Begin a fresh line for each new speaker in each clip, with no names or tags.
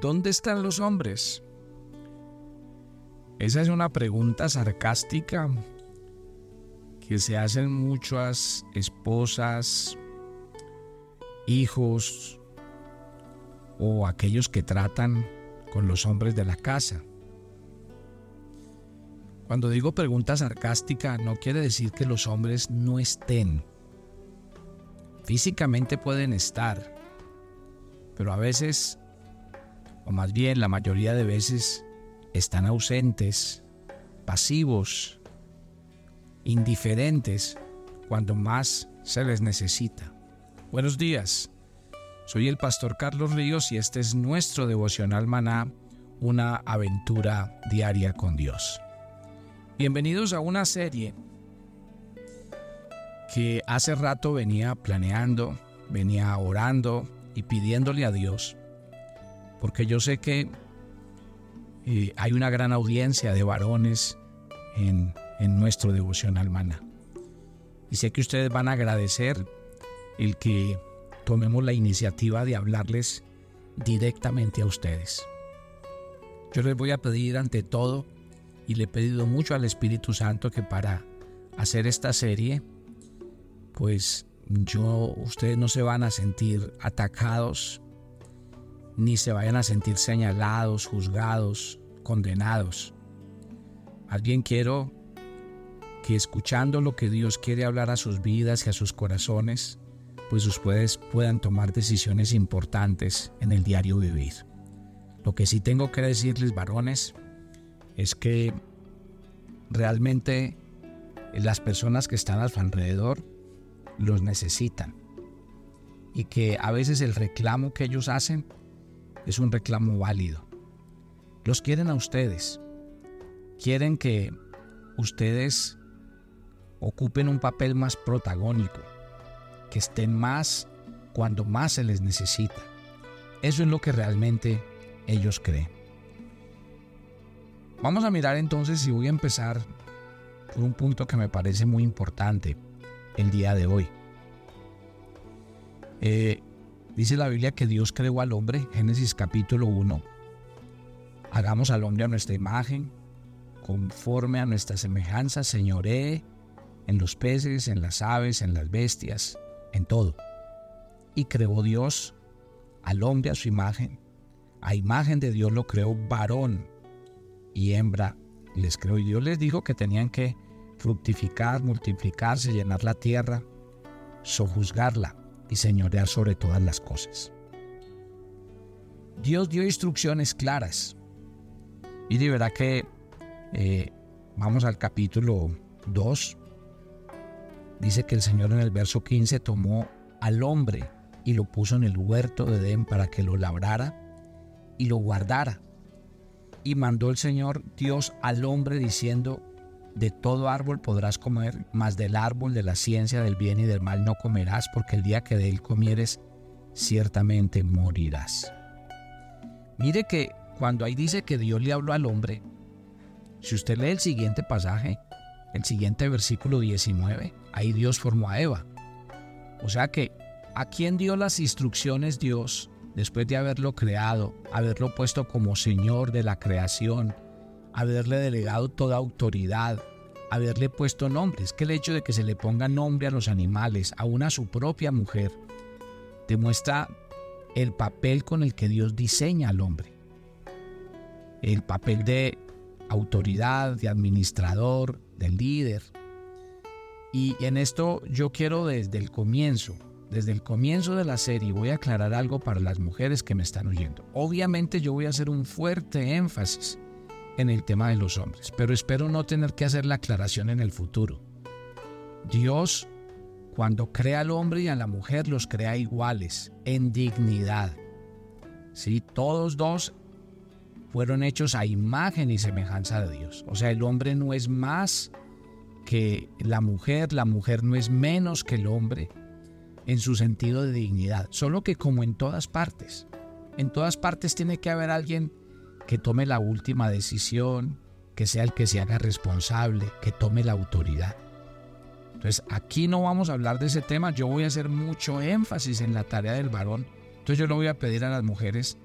¿dónde están los hombres? Esa es una pregunta sarcástica que se hacen muchas esposas, hijos o aquellos que tratan con los hombres de la casa. Cuando digo pregunta sarcástica no quiere decir que los hombres no estén. Físicamente pueden estar, pero a veces, o más bien la mayoría de veces, están ausentes, pasivos, indiferentes cuando más se les necesita. Buenos días, soy el pastor Carlos Ríos y este es nuestro devocional maná, una aventura diaria con Dios. Bienvenidos a una serie que hace rato venía planeando, venía orando y pidiéndole a Dios, porque yo sé que eh, hay una gran audiencia de varones en, en nuestro devocional maná. Y sé que ustedes van a agradecer el que tomemos la iniciativa de hablarles directamente a ustedes. Yo les voy a pedir ante todo, y le he pedido mucho al Espíritu Santo que para hacer esta serie, pues yo, ustedes no se van a sentir atacados, ni se vayan a sentir señalados, juzgados, condenados. Más bien quiero que escuchando lo que Dios quiere hablar a sus vidas y a sus corazones, pues ustedes puedan tomar decisiones importantes en el diario vivir. Lo que sí tengo que decirles, varones, es que realmente las personas que están a su alrededor los necesitan y que a veces el reclamo que ellos hacen es un reclamo válido. Los quieren a ustedes, quieren que ustedes ocupen un papel más protagónico, que estén más cuando más se les necesita. Eso es lo que realmente ellos creen. Vamos a mirar entonces y voy a empezar por un punto que me parece muy importante el día de hoy. Eh, dice la Biblia que Dios creó al hombre, Génesis capítulo 1. Hagamos al hombre a nuestra imagen, conforme a nuestra semejanza, señoree en los peces, en las aves, en las bestias, en todo. Y creó Dios al hombre a su imagen. A imagen de Dios lo creó varón y hembra les creó. Y Dios les dijo que tenían que fructificar, multiplicarse, llenar la tierra, sojuzgarla y señorear sobre todas las cosas. Dios dio instrucciones claras. Y de verdad que eh, vamos al capítulo 2, dice que el Señor en el verso 15 tomó al hombre y lo puso en el huerto de Edén para que lo labrara y lo guardara. Y mandó el Señor Dios al hombre diciendo, de todo árbol podrás comer, mas del árbol de la ciencia del bien y del mal no comerás, porque el día que de él comieres, ciertamente morirás. Mire que cuando ahí dice que Dios le habló al hombre, si usted lee el siguiente pasaje, el siguiente versículo 19, ahí Dios formó a Eva. O sea que, ¿a quién dio las instrucciones Dios después de haberlo creado, haberlo puesto como Señor de la creación, haberle delegado toda autoridad, haberle puesto nombres? Que el hecho de que se le ponga nombre a los animales, aún a su propia mujer, demuestra el papel con el que Dios diseña al hombre. El papel de autoridad, de administrador, de líder, y en esto yo quiero desde el comienzo, desde el comienzo de la serie, voy a aclarar algo para las mujeres que me están oyendo. Obviamente yo voy a hacer un fuerte énfasis en el tema de los hombres, pero espero no tener que hacer la aclaración en el futuro. Dios, cuando crea al hombre y a la mujer, los crea iguales, en dignidad. ¿Sí? Todos dos fueron hechos a imagen y semejanza de Dios. O sea, el hombre no es más que la mujer, la mujer no es menos que el hombre en su sentido de dignidad, solo que como en todas partes, en todas partes tiene que haber alguien que tome la última decisión, que sea el que se haga responsable, que tome la autoridad. Entonces aquí no vamos a hablar de ese tema, yo voy a hacer mucho énfasis en la tarea del varón. Entonces yo le voy a pedir a las mujeres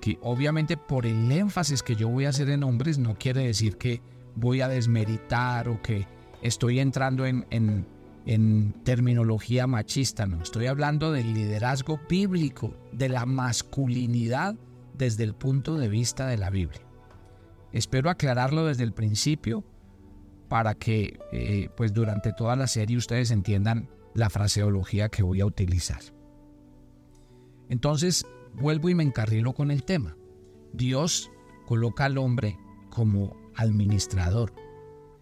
que obviamente por el énfasis que yo voy a hacer en hombres no quiere decir que voy a desmeritar o que estoy entrando en, en, en terminología machista, no, estoy hablando del liderazgo bíblico, de la masculinidad desde el punto de vista de la Biblia. Espero aclararlo desde el principio para que eh, pues durante toda la serie ustedes entiendan la fraseología que voy a utilizar. Entonces, vuelvo y me encarrilo con el tema. Dios coloca al hombre como administrador,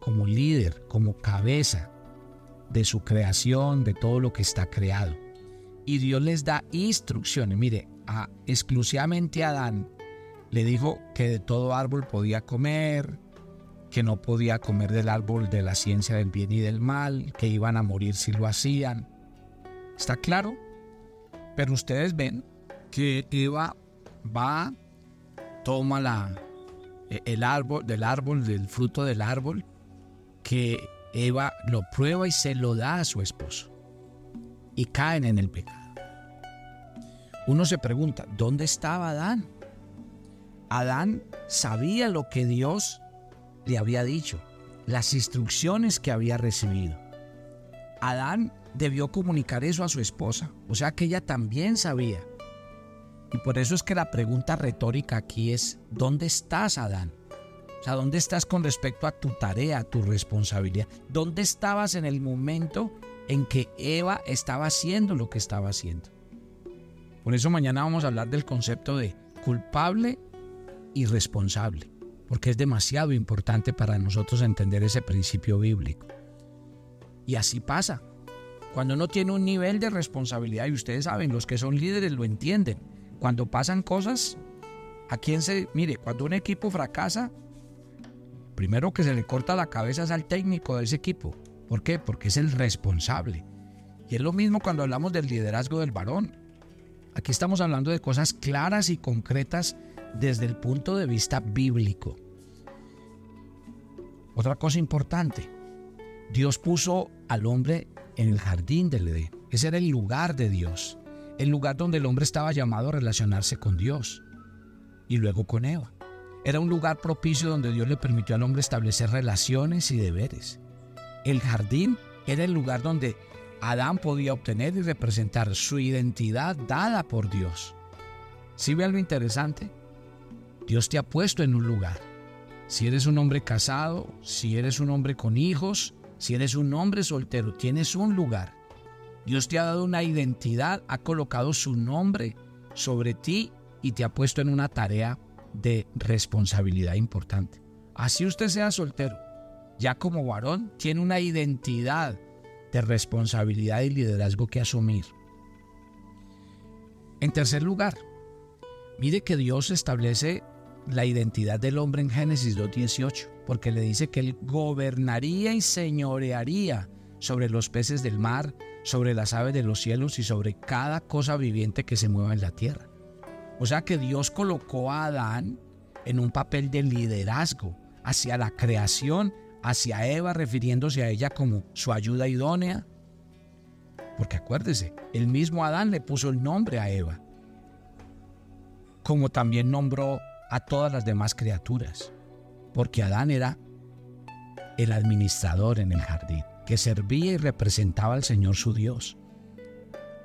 como líder, como cabeza de su creación, de todo lo que está creado. Y Dios les da instrucciones. Mire, exclusivamente a Adán le dijo que de todo árbol podía comer, que no podía comer del árbol de la ciencia del bien y del mal, que iban a morir si lo hacían. ¿Está claro? Pero ustedes ven que Eva va, toma la, e, el árbol del árbol, del fruto del árbol, que Eva lo prueba y se lo da a su esposo. Y caen en el pecado. Uno se pregunta, ¿dónde estaba Adán? Adán sabía lo que Dios le había dicho, las instrucciones que había recibido. Adán debió comunicar eso a su esposa, o sea que ella también sabía. Y por eso es que la pregunta retórica aquí es, ¿dónde estás, Adán? O sea, ¿dónde estás con respecto a tu tarea, a tu responsabilidad? ¿Dónde estabas en el momento en que Eva estaba haciendo lo que estaba haciendo? Por eso mañana vamos a hablar del concepto de culpable y responsable porque es demasiado importante para nosotros entender ese principio bíblico. Y así pasa. Cuando uno tiene un nivel de responsabilidad, y ustedes saben, los que son líderes lo entienden, cuando pasan cosas, ¿a quién se... Mire, cuando un equipo fracasa, primero que se le corta la cabeza es al técnico de ese equipo. ¿Por qué? Porque es el responsable. Y es lo mismo cuando hablamos del liderazgo del varón. Aquí estamos hablando de cosas claras y concretas desde el punto de vista bíblico. Otra cosa importante, Dios puso al hombre en el jardín del Edén. Ese era el lugar de Dios, el lugar donde el hombre estaba llamado a relacionarse con Dios y luego con Eva. Era un lugar propicio donde Dios le permitió al hombre establecer relaciones y deberes. El jardín era el lugar donde Adán podía obtener y representar su identidad dada por Dios. ¿Sí ve algo interesante? Dios te ha puesto en un lugar. Si eres un hombre casado, si eres un hombre con hijos, si eres un hombre soltero, tienes un lugar. Dios te ha dado una identidad, ha colocado su nombre sobre ti y te ha puesto en una tarea de responsabilidad importante. Así usted sea soltero, ya como varón, tiene una identidad de responsabilidad y liderazgo que asumir. En tercer lugar, mire que Dios establece la identidad del hombre en Génesis 2.18, porque le dice que él gobernaría y señorearía sobre los peces del mar, sobre las aves de los cielos y sobre cada cosa viviente que se mueva en la tierra. O sea que Dios colocó a Adán en un papel de liderazgo hacia la creación, hacia Eva, refiriéndose a ella como su ayuda idónea. Porque acuérdese, el mismo Adán le puso el nombre a Eva, como también nombró a todas las demás criaturas, porque Adán era el administrador en el jardín, que servía y representaba al Señor su Dios.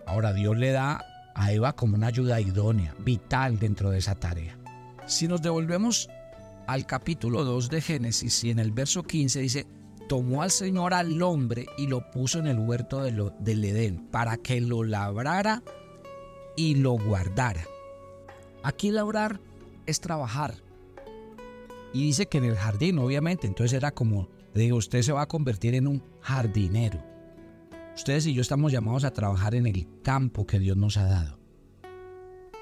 Ahora Dios le da a Eva como una ayuda idónea, vital dentro de esa tarea. Si nos devolvemos al capítulo 2 de Génesis y en el verso 15 dice, tomó al Señor al hombre y lo puso en el huerto del Edén para que lo labrara y lo guardara. Aquí labrar es trabajar. Y dice que en el jardín, obviamente, entonces era como, digo, usted se va a convertir en un jardinero. Ustedes y yo estamos llamados a trabajar en el campo que Dios nos ha dado.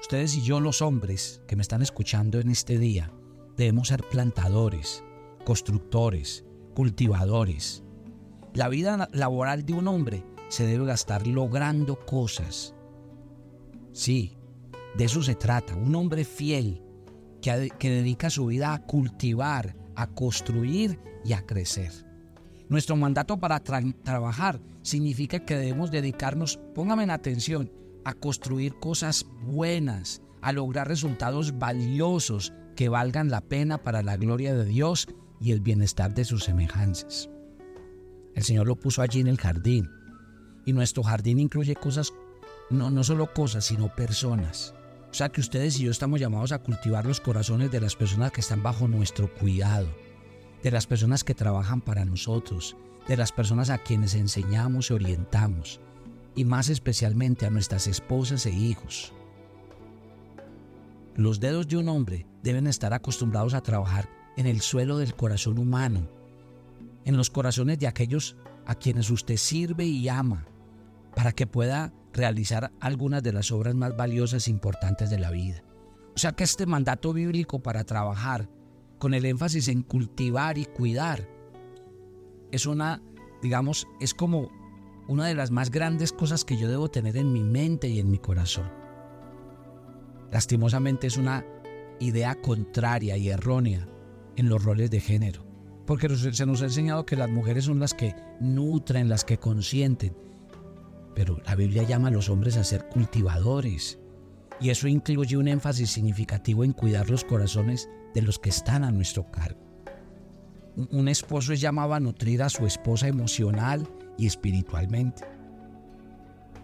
Ustedes y yo, los hombres que me están escuchando en este día, debemos ser plantadores, constructores, cultivadores. La vida laboral de un hombre se debe gastar logrando cosas. Sí, de eso se trata. Un hombre fiel que, dedica su vida a cultivar, a construir y a crecer. Nuestro mandato para trabajar significa que debemos dedicarnos, póngame en atención, a construir cosas buenas, a lograr resultados valiosos que valgan la pena para la gloria de Dios y el bienestar de sus semejanzas. El Señor lo puso allí en el jardín y nuestro jardín incluye cosas, no, no solo cosas, sino personas. O sea que ustedes y yo estamos llamados a cultivar los corazones de las personas que están bajo nuestro cuidado, de las personas que trabajan para nosotros, de las personas a quienes enseñamos y orientamos, y más especialmente a nuestras esposas e hijos. Los dedos de un hombre deben estar acostumbrados a trabajar en el suelo del corazón humano, en los corazones de aquellos a quienes usted sirve y ama, para que pueda realizar algunas de las obras más valiosas e importantes de la vida. O sea que este mandato bíblico para trabajar con el énfasis en cultivar y cuidar es una, digamos, es como una de las más grandes cosas que yo debo tener en mi mente y en mi corazón. Lastimosamente es una idea contraria y errónea en los roles de género, porque se nos ha enseñado que las mujeres son las que nutren, las que consienten, pero la Biblia llama a los hombres a ser cultivadores, y eso incluye un énfasis significativo en cuidar los corazones de los que están a nuestro cargo. Un esposo es llamado a nutrir a su esposa emocional y espiritualmente.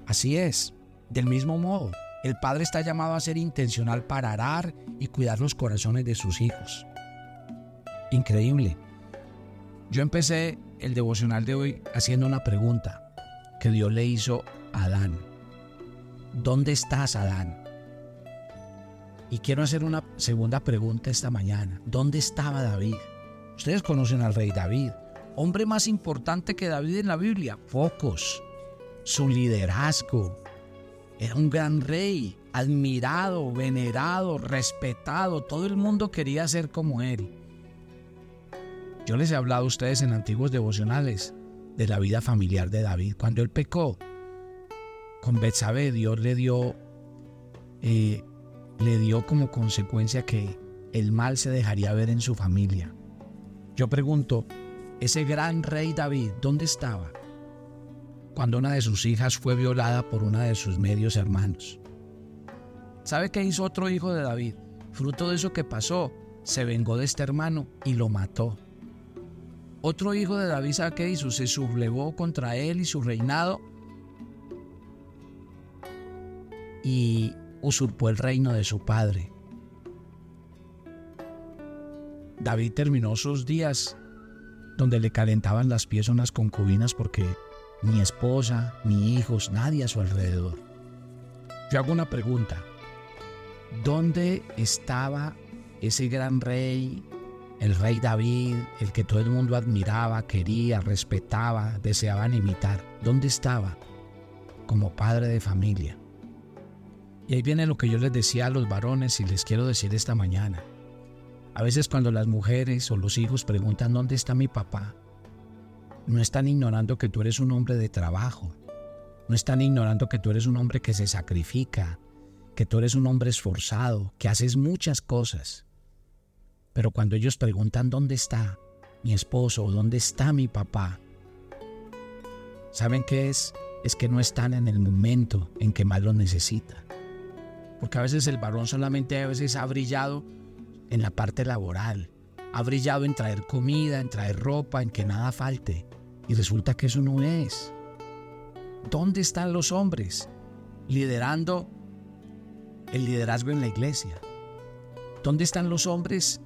Así es, del mismo modo, el padre está llamado a ser intencional para arar y cuidar los corazones de sus hijos. Increíble. Yo empecé el devocional de hoy haciendo una pregunta que Dios le hizo a Adán. ¿Dónde estás, Adán? Y quiero hacer una segunda pregunta esta mañana. ¿Dónde estaba David? Ustedes conocen al rey David. Hombre más importante que David en la Biblia. Pocos. Su liderazgo. Era un gran rey, admirado, venerado, respetado. Todo el mundo quería ser como él. Yo les he hablado a ustedes en antiguos devocionales de la vida familiar de David. Cuando él pecó con Betsabé, Dios le dio, eh, le dio como consecuencia que el mal se dejaría ver en su familia. Yo pregunto, ese gran rey David, ¿dónde estaba? Cuando una de sus hijas fue violada por una de sus medios hermanos. ¿Sabe qué hizo otro hijo de David? Fruto de eso que pasó, se vengó de este hermano y lo mató. Otro hijo de David, ¿sabe qué hizo? Se sublevó contra él y su reinado y usurpó el reino de su padre. David terminó sus días donde le calentaban las pies unas concubinas porque ni esposa, ni hijos, nadie a su alrededor. Yo hago una pregunta. ¿Dónde estaba ese gran rey el rey David, el que todo el mundo admiraba, quería, respetaba, deseaban imitar, ¿dónde estaba? Como padre de familia. Y ahí viene lo que yo les decía a los varones y les quiero decir esta mañana. A veces cuando las mujeres o los hijos preguntan dónde está mi papá, no están ignorando que tú eres un hombre de trabajo, no están ignorando que tú eres un hombre que se sacrifica, que tú eres un hombre esforzado, que haces muchas cosas. Pero cuando ellos preguntan dónde está mi esposo o dónde está mi papá, ¿saben qué es? Es que no están en el momento en que más lo necesitan. Porque a veces el varón solamente a veces ha brillado en la parte laboral, ha brillado en traer comida, en traer ropa, en que nada falte. Y resulta que eso no es. ¿Dónde están los hombres liderando el liderazgo en la iglesia? ¿Dónde están los hombres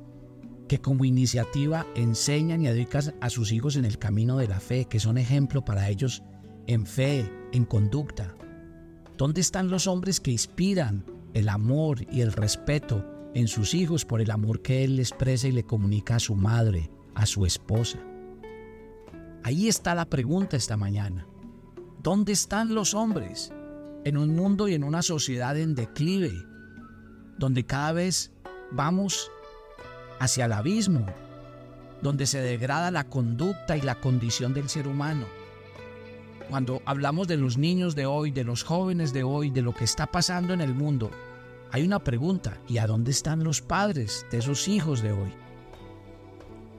que como iniciativa enseñan y educan a sus hijos en el camino de la fe, que son ejemplo para ellos en fe, en conducta. ¿Dónde están los hombres que inspiran el amor y el respeto en sus hijos por el amor que él expresa y le comunica a su madre, a su esposa? Ahí está la pregunta esta mañana. ¿Dónde están los hombres en un mundo y en una sociedad en declive, donde cada vez vamos hacia el abismo, donde se degrada la conducta y la condición del ser humano. Cuando hablamos de los niños de hoy, de los jóvenes de hoy, de lo que está pasando en el mundo, hay una pregunta, ¿y a dónde están los padres de esos hijos de hoy?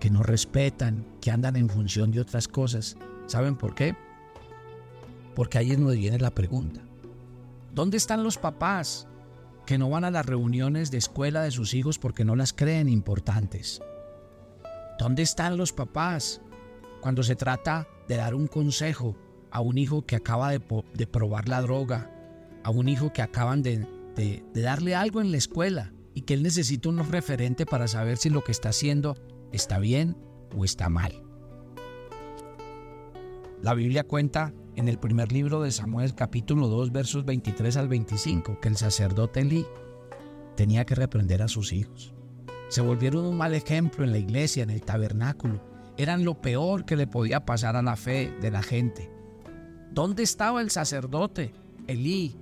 Que no respetan, que andan en función de otras cosas. ¿Saben por qué? Porque ahí es donde viene la pregunta. ¿Dónde están los papás que no van a las reuniones de escuela de sus hijos porque no las creen importantes. ¿Dónde están los papás cuando se trata de dar un consejo a un hijo que acaba de, probar la droga, a un hijo que acaban de, darle algo en la escuela y que él necesita un referente para saber si lo que está haciendo está bien o está mal? La Biblia cuenta en el primer libro de Samuel capítulo 2 versos 23 al 25 que el sacerdote Elí tenía que reprender a sus hijos. Se volvieron un mal ejemplo en la iglesia, en el tabernáculo. Eran lo peor que le podía pasar a la fe de la gente. ¿Dónde estaba el sacerdote Elí?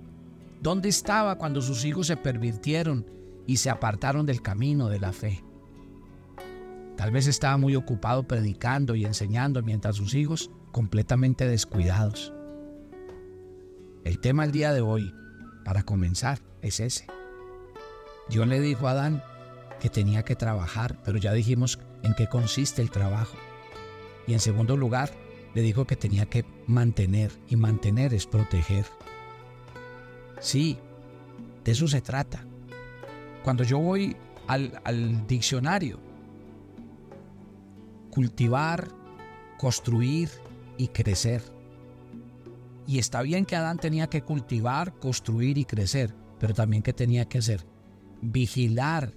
¿Dónde estaba cuando sus hijos se pervirtieron y se apartaron del camino de la fe? Tal vez estaba muy ocupado predicando y enseñando mientras sus hijos completamente descuidados. El tema el día de hoy, para comenzar, es ese. Dios le dijo a Adán que tenía que trabajar, pero ya dijimos en qué consiste el trabajo. Y en segundo lugar, le dijo que tenía que mantener, y mantener es proteger. Sí, de eso se trata. Cuando yo voy al, al diccionario, cultivar, construir, y crecer. Y está bien que Adán tenía que cultivar, construir y crecer, pero también que tenía que hacer vigilar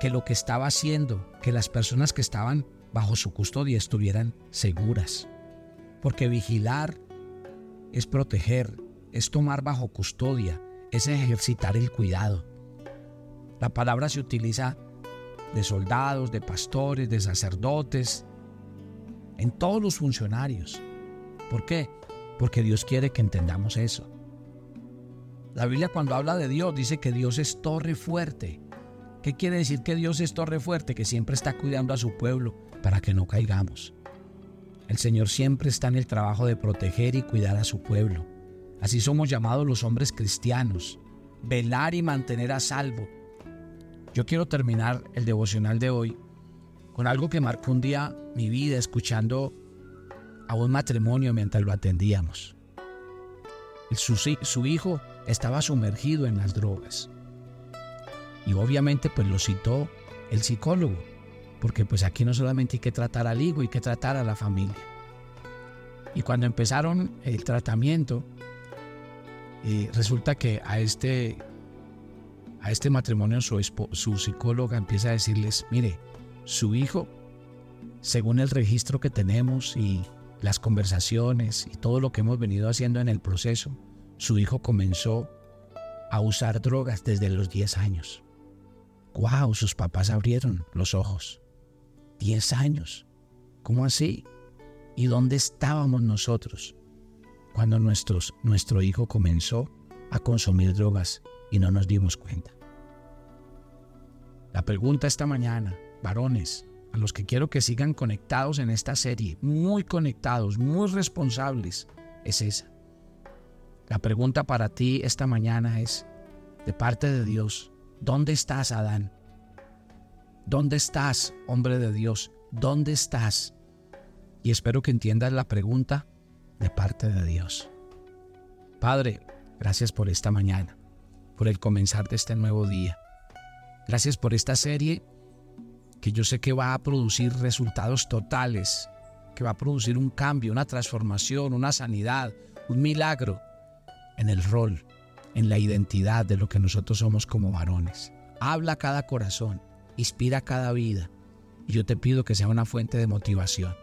que lo que estaba haciendo, que las personas que estaban bajo su custodia estuvieran seguras. Porque vigilar es proteger, es tomar bajo custodia, es ejercitar el cuidado. La palabra se utiliza de soldados, de pastores, de sacerdotes, en todos los funcionarios. ¿Por qué? Porque Dios quiere que entendamos eso. La Biblia cuando habla de Dios dice que Dios es torre fuerte. ¿Qué quiere decir que Dios es torre fuerte? Que siempre está cuidando a su pueblo para que no caigamos. El Señor siempre está en el trabajo de proteger y cuidar a su pueblo. Así somos llamados los hombres cristianos, velar y mantener a salvo. Yo quiero terminar el devocional de hoy con algo que marcó un día mi vida escuchando a un matrimonio mientras lo atendíamos. Su, hijo estaba sumergido en las drogas. Y obviamente pues lo citó el psicólogo, porque pues aquí no solamente hay que tratar al hijo, hay que tratar a la familia. Y cuando empezaron el tratamiento, eh, resulta que a este, a este matrimonio su, su psicóloga empieza a decirles, mire, su hijo, según el registro que tenemos y las conversaciones y todo lo que hemos venido haciendo en el proceso, su hijo comenzó a usar drogas desde los 10 años. ¡Wow! Sus papás abrieron los ojos. 10 años. ¿Cómo así? ¿Y dónde estábamos nosotros cuando nuestro hijo comenzó a consumir drogas y no nos dimos cuenta? La pregunta esta mañana varones, a los que quiero que sigan conectados en esta serie, muy conectados, muy responsables, es esa. La pregunta para ti esta mañana es, de parte de Dios, ¿dónde estás, Adán? ¿Dónde estás, hombre de Dios? ¿Dónde estás? Y espero que entiendas la pregunta de parte de Dios. Padre, gracias por esta mañana, por el comenzar de este nuevo día. Gracias por esta serie que yo sé que va a producir resultados totales, que va a producir un cambio, una transformación, una sanidad, un milagro en el rol, en la identidad de lo que nosotros somos como varones. Habla cada corazón, inspira cada vida. Y yo te pido que sea una fuente de motivación.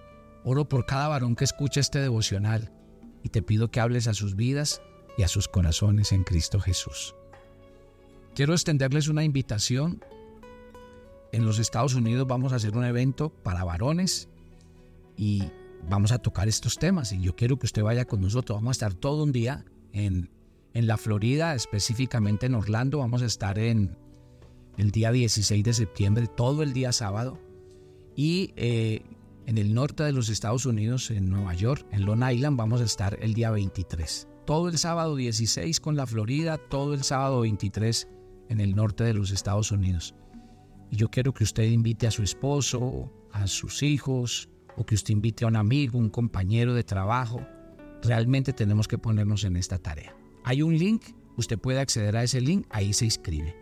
Oro por cada varón que escuche este devocional y te pido que hables a sus vidas y a sus corazones en Cristo Jesús. Quiero extenderles una invitación en los Estados Unidos vamos a hacer un evento para varones y vamos a tocar estos temas. Y yo quiero que usted vaya con nosotros. Vamos a estar todo un día en, en la Florida, específicamente en Orlando. Vamos a estar en el día 16 de septiembre, todo el día sábado. Y eh, en el norte de los Estados Unidos, en Nueva York, en Long Island, vamos a estar el día 23. Todo el sábado 16 con la Florida, todo el sábado 23 en el norte de los Estados Unidos. Y yo quiero que usted invite a su esposo, a sus hijos, o que usted invite a un amigo, un compañero de trabajo. Realmente tenemos que ponernos en esta tarea. Hay un link usted puede acceder a ese link, ahí se inscribe.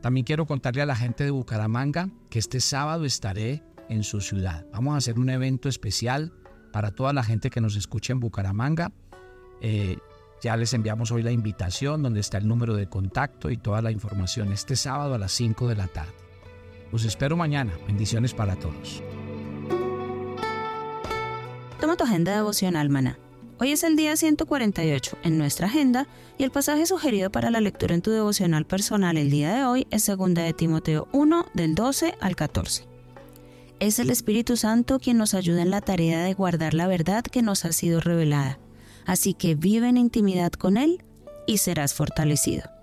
También quiero contarle a la gente de Bucaramanga que este sábado estaré en su ciudad. Vamos a hacer un evento especial para toda la gente que nos escucha en Bucaramanga. Eh, ya les enviamos hoy la invitación donde está el número de contacto y toda la información este sábado a las 5 de la tarde. Los espero mañana. Bendiciones para todos.
Toma tu agenda devocional, maná. Hoy es el día 148 en nuestra agenda y el pasaje sugerido para la lectura en tu devocional personal el día de hoy es 2 de Timoteo 1 del 12 al 14. Es el Espíritu Santo quien nos ayuda en la tarea de guardar la verdad que nos ha sido revelada Así que vive en intimidad con Él y serás fortalecido.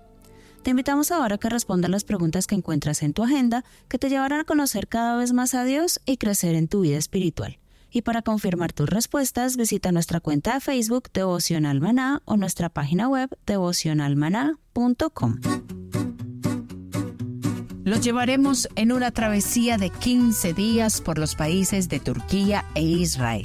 Te invitamos ahora a que respondas las preguntas que encuentras en tu agenda que te llevarán a conocer cada vez más a Dios y crecer en tu vida espiritual. Y para confirmar tus respuestas, visita nuestra cuenta de Facebook Devocional Maná o nuestra página web devocionalmaná.com.
Los llevaremos en una travesía de 15 días por los países de Turquía e Israel.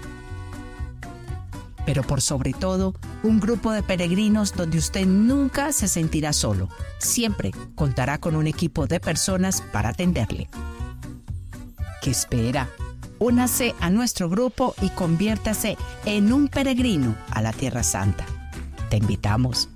pero por sobre todo, un grupo de peregrinos donde usted nunca se sentirá solo. Siempre contará con un equipo de personas para atenderle. ¿Qué espera? Únase a nuestro grupo y conviértase en un peregrino a la Tierra Santa. Te invitamos.